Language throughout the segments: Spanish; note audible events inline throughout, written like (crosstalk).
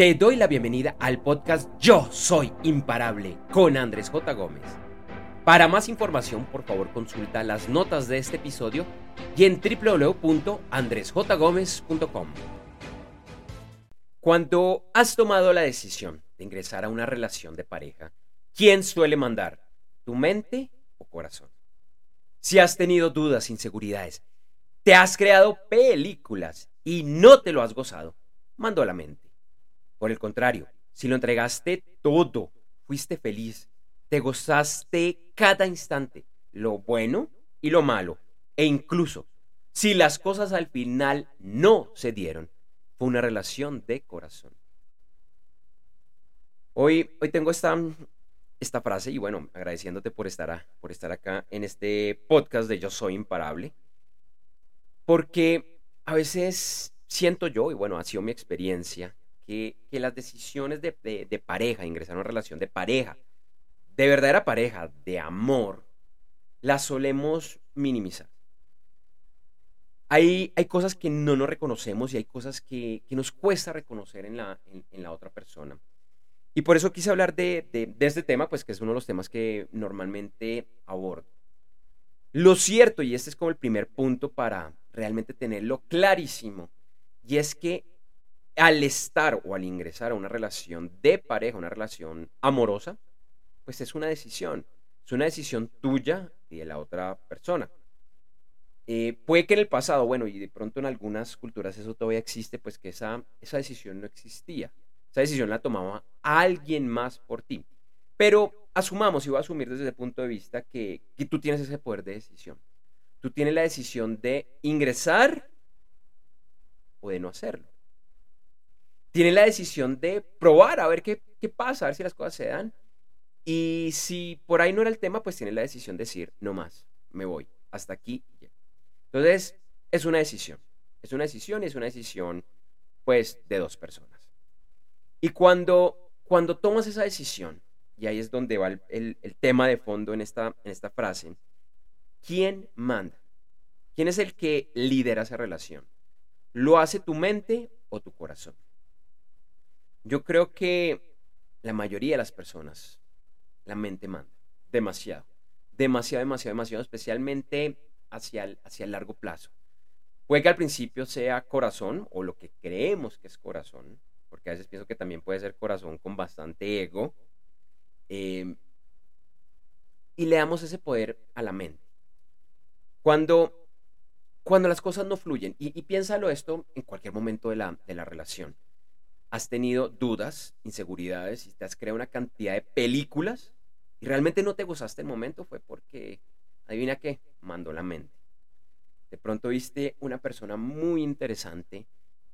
Te doy la bienvenida al podcast Yo Soy Imparable con Andrés J. Gómez. Para más información, por favor, consulta las notas de este episodio y en www.andresjgomez.com. Cuando has tomado la decisión de ingresar a una relación de pareja, ¿quién suele mandar? ¿Tu mente o corazón? Si has tenido dudas, inseguridades, te has creado películas y no te lo has gozado, mando a la mente. Por el contrario, si lo entregaste todo, fuiste feliz, te gozaste cada instante, lo bueno y lo malo, e incluso si las cosas al final no se dieron, fue una relación de corazón. Hoy, hoy tengo esta, esta frase y bueno, agradeciéndote por estar, por estar acá en este podcast de Yo Soy Imparable, porque a veces siento yo, y bueno, ha sido mi experiencia, que, las decisiones de, pareja, ingresar a una relación de pareja, de verdadera pareja, de amor, las solemos minimizar. Hay, hay cosas que no nos reconocemos y hay cosas que, nos cuesta reconocer en la, en, la otra persona. Y por eso quise hablar de, de, este tema, pues que es uno de los temas que normalmente abordo. Lo cierto, y este es como el primer punto para realmente tenerlo clarísimo, y es que al estar o al ingresar a una relación de pareja, una relación amorosa, pues es una decisión. Es una decisión tuya y de la otra persona. Eh, puede que en el pasado, bueno, y de pronto en algunas culturas eso todavía existe, pues que esa, esa decisión no existía. Esa decisión la tomaba alguien más por ti. Pero asumamos, y voy a asumir desde ese punto de vista, que, que tú tienes ese poder de decisión. Tú tienes la decisión de ingresar o de no hacerlo tiene la decisión de probar a ver qué, pasa, a ver si las cosas se dan. Y si por ahí no era el tema, pues tiene la decisión de decir, no más, me voy, hasta aquí. Entonces, es una decisión. Es una decisión y es una decisión, pues, de dos personas. Y cuando, cuando tomas esa decisión, y ahí es donde va el, el tema de fondo en esta, en esta frase, ¿quién manda? ¿Quién es el que lidera esa relación? ¿Lo hace tu mente o tu corazón? Yo creo que la mayoría de las personas, la mente manda, demasiado, demasiado, demasiado, demasiado, especialmente hacia el, hacia el largo plazo. Puede que al principio sea corazón o lo que creemos que es corazón, porque a veces pienso que también puede ser corazón con bastante ego, em, y le damos ese poder a la mente. Cuando, cuando las cosas no fluyen, y, y piénsalo esto en cualquier momento de la, de la relación, has tenido dudas, inseguridades y te has creado una cantidad de películas y realmente no te gozaste el momento, fue porque, adivina qué, mandó la mente. De pronto viste una persona muy interesante,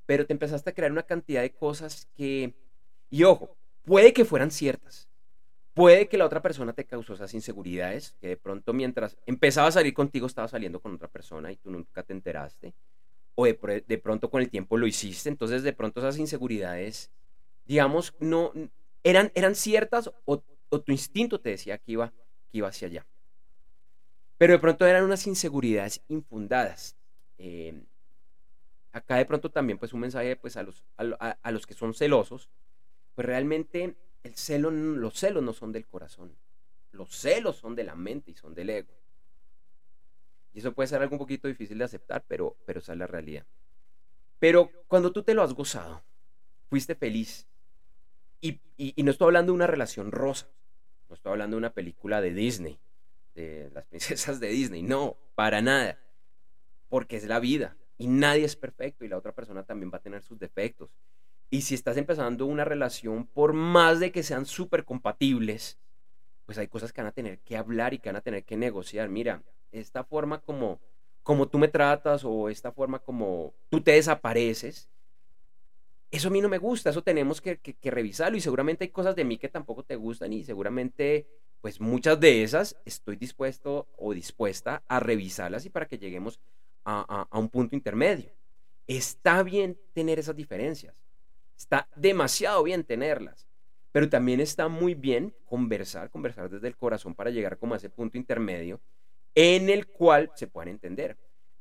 pero te empezaste a crear una cantidad de cosas que, y ojo, puede que fueran ciertas. Puede que la otra persona te causó esas inseguridades, que de pronto mientras empezaba a salir contigo estaba saliendo con otra persona y tú nunca te enteraste o de, pronto con el tiempo lo hiciste, entonces de pronto esas inseguridades, digamos, no eran, eran ciertas o, tu instinto te decía que iba, que iba hacia allá. Pero de pronto eran unas inseguridades infundadas. Eh, acá de pronto también pues un mensaje pues a los, a, los que son celosos, pues realmente el celo, los celos no son del corazón, los celos son de la mente y son del ego. Y eso puede ser algo un poquito difícil de aceptar, pero, pero esa es la realidad. Pero cuando tú te lo has gozado, fuiste feliz, y, no estoy hablando de una relación rosa, no estoy hablando de una película de Disney, de las (laughs) princesas de Disney, no, para nada, porque es la vida y nadie es perfecto y la otra persona también va a tener sus defectos. Y si estás empezando una relación, por más de que sean súper compatibles, pues hay cosas que van a tener que hablar y que van a tener que negociar. Mira, esta forma como, como tú me tratas o esta forma como tú te desapareces, eso a mí no me gusta, eso tenemos que, revisarlo y seguramente hay cosas de mí que tampoco te gustan y seguramente pues muchas de esas estoy dispuesto o dispuesta a revisarlas y para que lleguemos a, a un punto intermedio. Está bien tener esas diferencias, está demasiado bien tenerlas, pero también está muy bien conversar, conversar desde el corazón para llegar como a ese punto intermedio en el cual se puedan entender.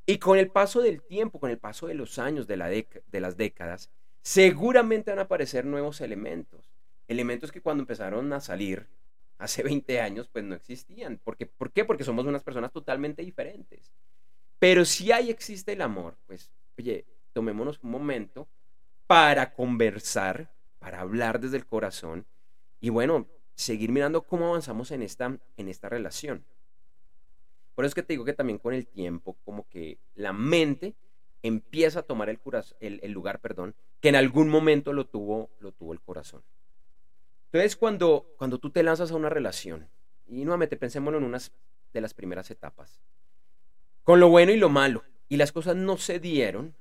Y con el paso del tiempo, con el paso de los años, de, la de las décadas, seguramente van a aparecer nuevos elementos. Elementos que cuando empezaron a salir hace 20 años, pues no existían. Porque, ¿Por qué? Porque somos unas personas totalmente diferentes. Pero si ahí existe el amor, pues, oye, tomémonos un momento para conversar, para hablar desde el corazón y bueno, seguir mirando cómo avanzamos en esta, en esta relación. Por eso es que te digo que también con el tiempo, como que la mente empieza a tomar el, lugar, perdón, que en algún momento lo tuvo, lo tuvo el corazón. Entonces, cuando, cuando tú te lanzas a una relación, y nuevamente pensémoslo en unas de las primeras etapas, con lo bueno y lo malo, y las cosas no se dieron,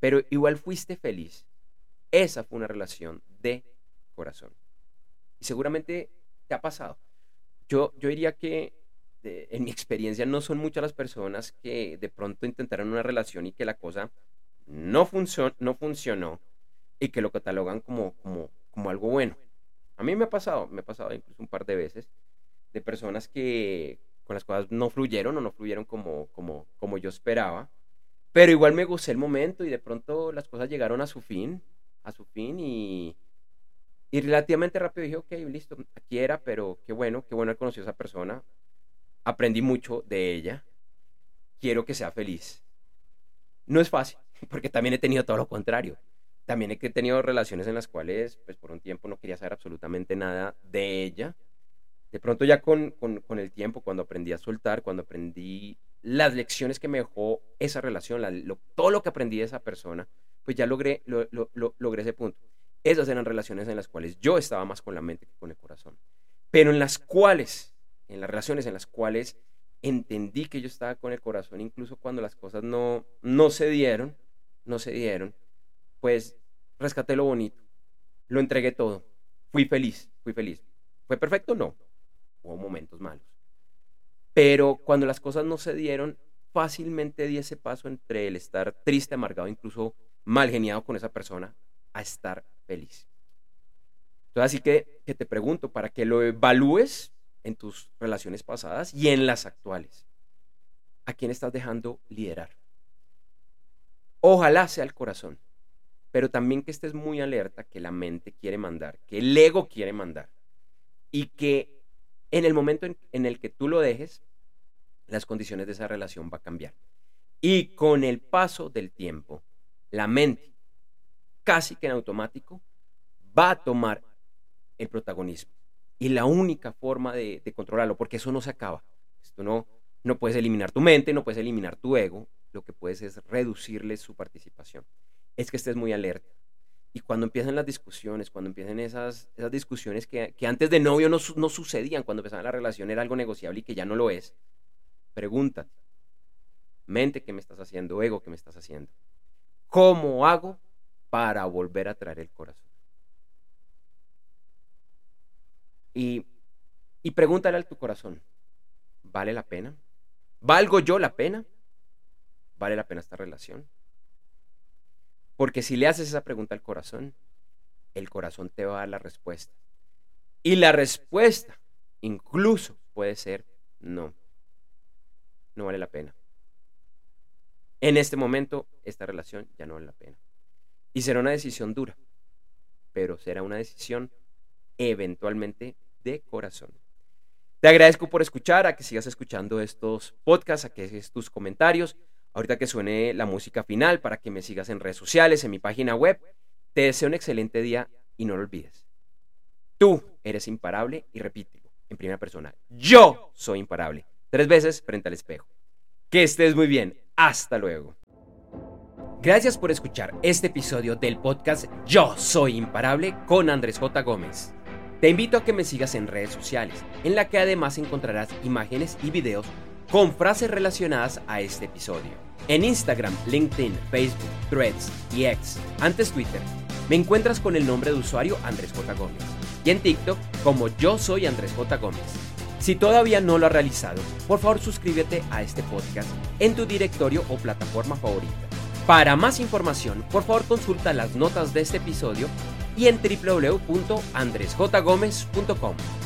pero igual fuiste feliz. Esa fue una relación de corazón. Y seguramente te ha pasado. Yo, yo diría que en mi experiencia no son muchas las personas que de pronto intentaron una relación y que la cosa no, funcionó, no funcionó y que lo catalogan como, como, como algo bueno. A mí me ha pasado, me ha pasado incluso un par de veces de personas que con las cosas no fluyeron o no fluyeron como, como, como yo esperaba, pero igual me gocé el momento y de pronto las cosas llegaron a su fin, a su fin y, y relativamente rápido dije, ok, listo, aquí era, pero qué bueno, qué bueno haber conocido a esa persona, aprendí mucho de ella, quiero que sea feliz. No es fácil, (laughs) porque también he tenido todo lo contrario. También he tenido relaciones en las cuales, pues por un tiempo no quería saber absolutamente nada de ella. De pronto ya con, con, el tiempo, cuando aprendí a soltar, cuando aprendí las lecciones que me dejó esa relación, todo lo que aprendí de esa persona, pues ya logré, lo, logré ese punto. Esas eran relaciones en las cuales yo estaba más con la mente que con el corazón. Pero en las cuales en las relaciones en las cuales entendí que yo estaba con el corazón, incluso cuando las cosas no, no se dieron, no se dieron, pues rescaté lo bonito, lo entregué todo, fui feliz, fui feliz. ¿Fue perfecto? No, hubo momentos malos. Pero cuando las cosas no se dieron, fácilmente di ese paso entre el estar triste, amargado, incluso mal geniado con esa persona, a estar feliz. Entonces, así que, que te pregunto, para que lo evalúes, en tus relaciones pasadas y en las actuales. ¿A quién estás dejando liderar? Ojalá sea el corazón, pero también que estés muy alerta que la mente quiere mandar, que el ego quiere mandar y que en el momento en, el que tú lo dejes, las condiciones de esa relación va a cambiar. Y con el paso del tiempo, la mente, casi que en automático, va a tomar el protagonismo y la única forma de, controlarlo, porque eso no se acaba. Esto no, no puedes eliminar tu mente, no puedes eliminar tu ego, lo que puedes es reducirle su participación. Es que estés muy alerta. Y cuando empiezan las discusiones, cuando empiezan esas, esas discusiones que, antes de novio no, no sucedían, cuando empezaba la relación era algo negociable y que ya no lo es, pregúntate, mente, ¿qué me estás haciendo? Ego, ¿qué me estás haciendo? ¿Cómo hago para volver a traer el corazón? Y, y pregúntale a tu corazón, ¿vale la pena? ¿Valgo yo la pena? ¿Vale la pena esta relación? Porque si le haces esa pregunta al corazón, el corazón te va a dar la respuesta. Y la respuesta incluso puede ser no. No vale la pena. En este momento, esta relación ya no vale la pena. Y será una decisión dura, pero será una decisión eventualmente de corazón. Te agradezco por escuchar, a que sigas escuchando estos podcasts, a que hagas tus comentarios. Ahorita que suene la música final para que me sigas en redes sociales, en mi página web. Te deseo un excelente día y no lo olvides. Tú eres imparable y repítelo en primera persona. Yo soy imparable. Tres veces frente al espejo. Que estés muy bien. Hasta luego. Gracias por escuchar este episodio del podcast Yo Soy Imparable con Andrés J. Gómez. Te invito a que me sigas en redes sociales, en la que además encontrarás imágenes y videos con frases relacionadas a este episodio. En Instagram, LinkedIn, Facebook, Threads y X, antes Twitter, me encuentras con el nombre de usuario Andrés J. Gómez y en TikTok como yo soy Andrés J. Gómez. Si todavía no lo has realizado, por favor suscríbete a este podcast en tu directorio o plataforma favorita. Para más información, por favor consulta las notas de este episodio y en www.andresjgomez.com.